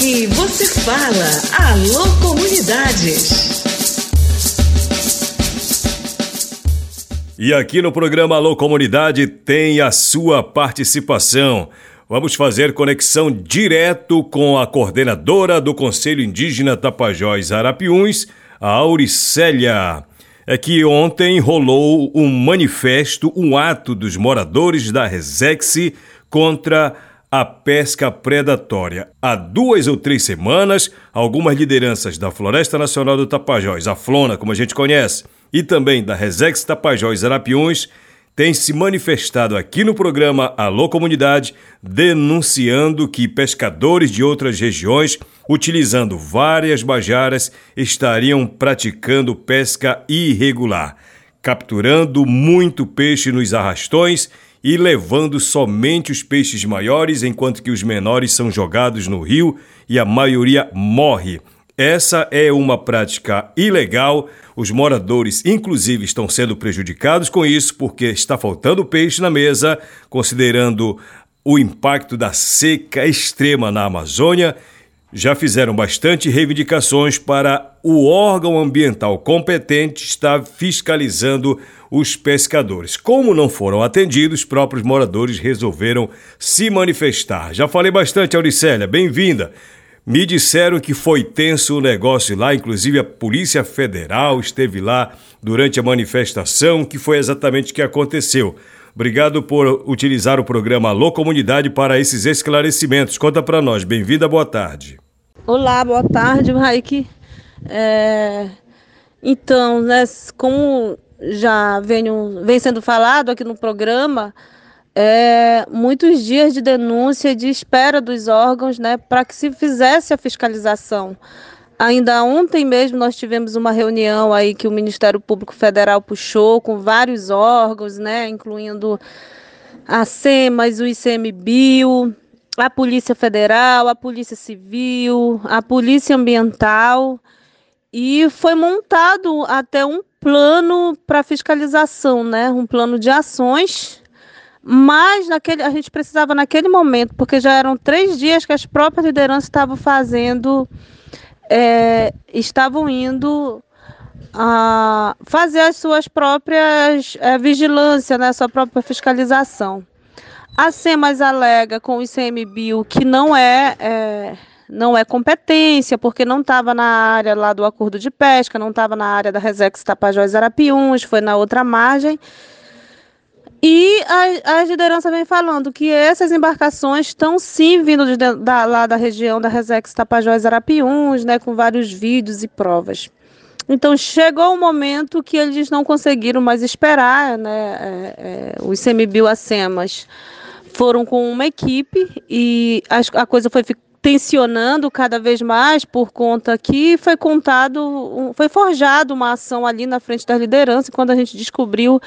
Aqui você fala. Alô Comunidades. E aqui no programa Alô Comunidade tem a sua participação. Vamos fazer conexão direto com a coordenadora do Conselho Indígena Tapajós Arapiuns, a Auricélia. É que ontem rolou um manifesto, um ato dos moradores da Resex contra a pesca predatória. Há duas ou três semanas, algumas lideranças da Floresta Nacional do Tapajós, a Flona, como a gente conhece, e também da Resex Tapajós Arapiuns, têm se manifestado aqui no programa Alô Comunidade, denunciando que pescadores de outras regiões, utilizando várias bajaras, estariam praticando pesca irregular, capturando muito peixe nos arrastões e levando somente os peixes maiores, enquanto que os menores são jogados no rio e a maioria morre. Essa é uma prática ilegal. Os moradores, inclusive, estão sendo prejudicados com isso porque está faltando peixe na mesa, considerando o impacto da seca extrema na Amazônia já fizeram bastante reivindicações para o órgão ambiental competente estar fiscalizando os pescadores. Como não foram atendidos, os próprios moradores resolveram se manifestar. Já falei bastante, Auricélia, bem-vinda. Me disseram que foi tenso o negócio lá, inclusive a Polícia Federal esteve lá durante a manifestação, que foi exatamente o que aconteceu. Obrigado por utilizar o programa Alô Comunidade para esses esclarecimentos. Conta para nós. Bem-vinda, boa tarde. Olá, boa tarde, Raik. É... Então, né, como já venho, vem sendo falado aqui no programa, é, muitos dias de denúncia, de espera dos órgãos, né, para que se fizesse a fiscalização. Ainda ontem mesmo nós tivemos uma reunião aí que o Ministério Público Federal puxou com vários órgãos, né, incluindo a SEMAS, o ICMBio, a Polícia Federal, a Polícia Civil, a Polícia Ambiental e foi montado até um plano para fiscalização, né, um plano de ações. Mas naquele, a gente precisava naquele momento, porque já eram três dias que as próprias lideranças estavam fazendo é, estavam indo a fazer as suas próprias é, vigilância, né, sua própria fiscalização. A SEMAS alega com o ICMBio que não é, é não é competência, porque não estava na área lá do acordo de pesca, não estava na área da Resex Tapajós Arapiuns, foi na outra margem. E a, a liderança vem falando que essas embarcações estão sim vindo de, da, lá da região da Resex Tapajós Arapiuns, né, com vários vídeos e provas. Então chegou o momento que eles não conseguiram mais esperar, né, é, é, os semibioacemas foram com uma equipe e a, coisa foi tensionando cada vez mais por conta que foi contado, foi forjado uma ação ali na frente da liderança quando a gente descobriu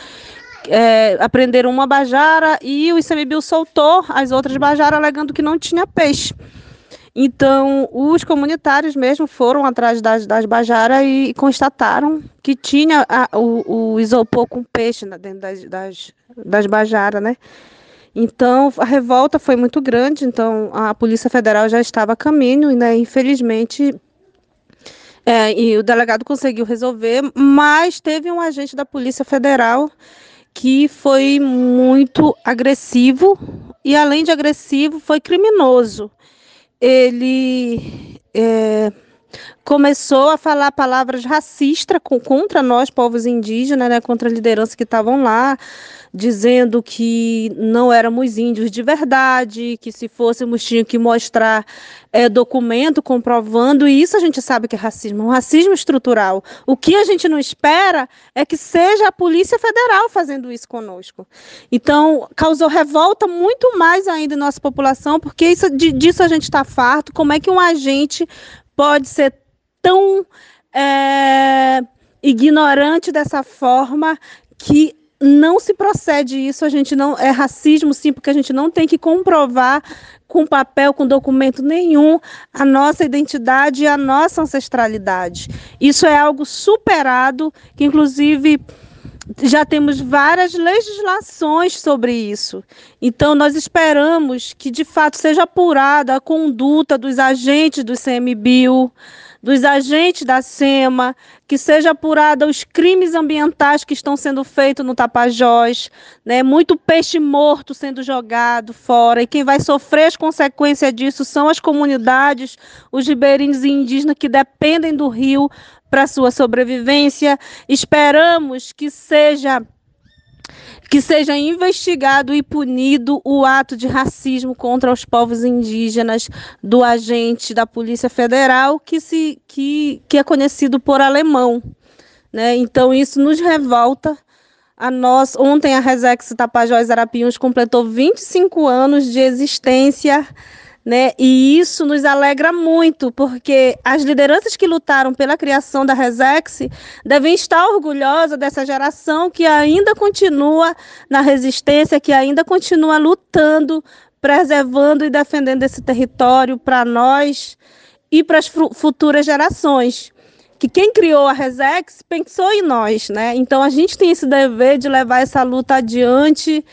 é, aprenderam uma bajara e o ICMBio soltou as outras bajaras alegando que não tinha peixe. Então, os comunitários mesmo foram atrás das, das bajaras e, e constataram que tinha a, o, o, isopor com peixe dentro das, das, das bajaras, né? Então, a revolta foi muito grande, então a Polícia Federal já estava a caminho, e, né, infelizmente, é, e o delegado conseguiu resolver, mas teve um agente da Polícia Federal que foi muito agressivo e, além de agressivo, foi criminoso. Ele é, começou a falar palavras racistas contra nós, povos indígenas, né, contra a liderança que estavam lá, dizendo que não éramos índios de verdade, que se fôssemos tinha que mostrar é, documento comprovando, e isso a gente sabe que é racismo, um racismo estrutural. O que a gente não espera é que seja a Polícia Federal fazendo isso conosco. Então, causou revolta muito mais ainda em nossa população, porque isso, disso a gente está farto. Como é que um agente pode ser tão é, ignorante dessa forma que não se procede isso, a gente não é racismo sim, porque a gente não tem que comprovar com papel, com documento nenhum a nossa identidade e a nossa ancestralidade. Isso é algo superado, que inclusive já temos várias legislações sobre isso. Então, nós esperamos que, de fato, seja apurada a conduta dos agentes do CMBio, dos agentes da SEMA, que seja apurada os crimes ambientais que estão sendo feitos no Tapajós, né? Muito peixe morto sendo jogado fora, e quem vai sofrer as consequências disso são as comunidades, os ribeirinhos indígenas que dependem do rio para sua sobrevivência. Esperamos que seja que seja investigado e punido o ato de racismo contra os povos indígenas do agente da Polícia Federal que, se, que, que é conhecido por alemão. Né? Então, isso nos revolta. A nós, ontem a Resex Tapajós Arapiuns completou 25 anos de existência né? E isso nos alegra muito, porque as lideranças que lutaram pela criação da Resex devem estar orgulhosas dessa geração que ainda continua na resistência, que ainda continua lutando, preservando e defendendo esse território para nós e para as futuras gerações. Que quem criou a Resex pensou em nós, né? Então a gente tem esse dever de levar essa luta adiante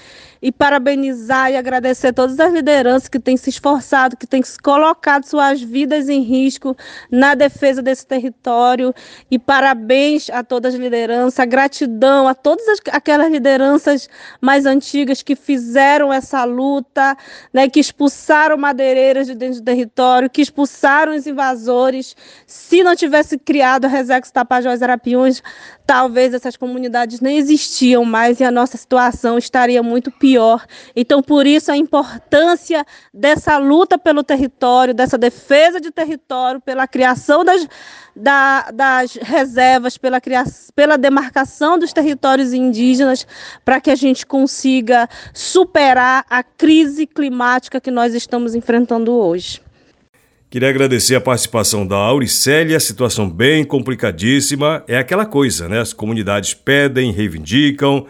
e parabenizar e agradecer todas as lideranças que têm se esforçado, que têm colocado suas vidas em risco na defesa desse território. E parabéns a todas as lideranças, gratidão a todas as, aquelas lideranças mais antigas que fizeram essa luta, né, que expulsaram madeireiras de dentro do território, que expulsaram os invasores. Se não tivesse criado a Resex Tapajós Arapiuns, talvez essas comunidades nem existiam mais e a nossa situação estaria muito pior. Então, por isso, a importância dessa luta pelo território, dessa defesa de território, pela criação das, da, das reservas, pela, criação, pela demarcação dos territórios indígenas, para que a gente consiga superar a crise climática que nós estamos enfrentando hoje. Queria agradecer a participação da Auricélia, situação bem complicadíssima. É aquela coisa, né? As comunidades pedem, reivindicam,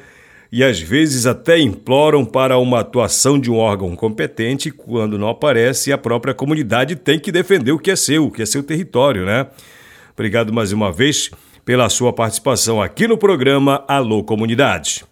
e às vezes até imploram para uma atuação de um órgão competente quando não aparece a própria comunidade tem que defender o que é seu, o que é seu território, né? Obrigado mais uma vez pela sua participação aqui no programa Alô Comunidade.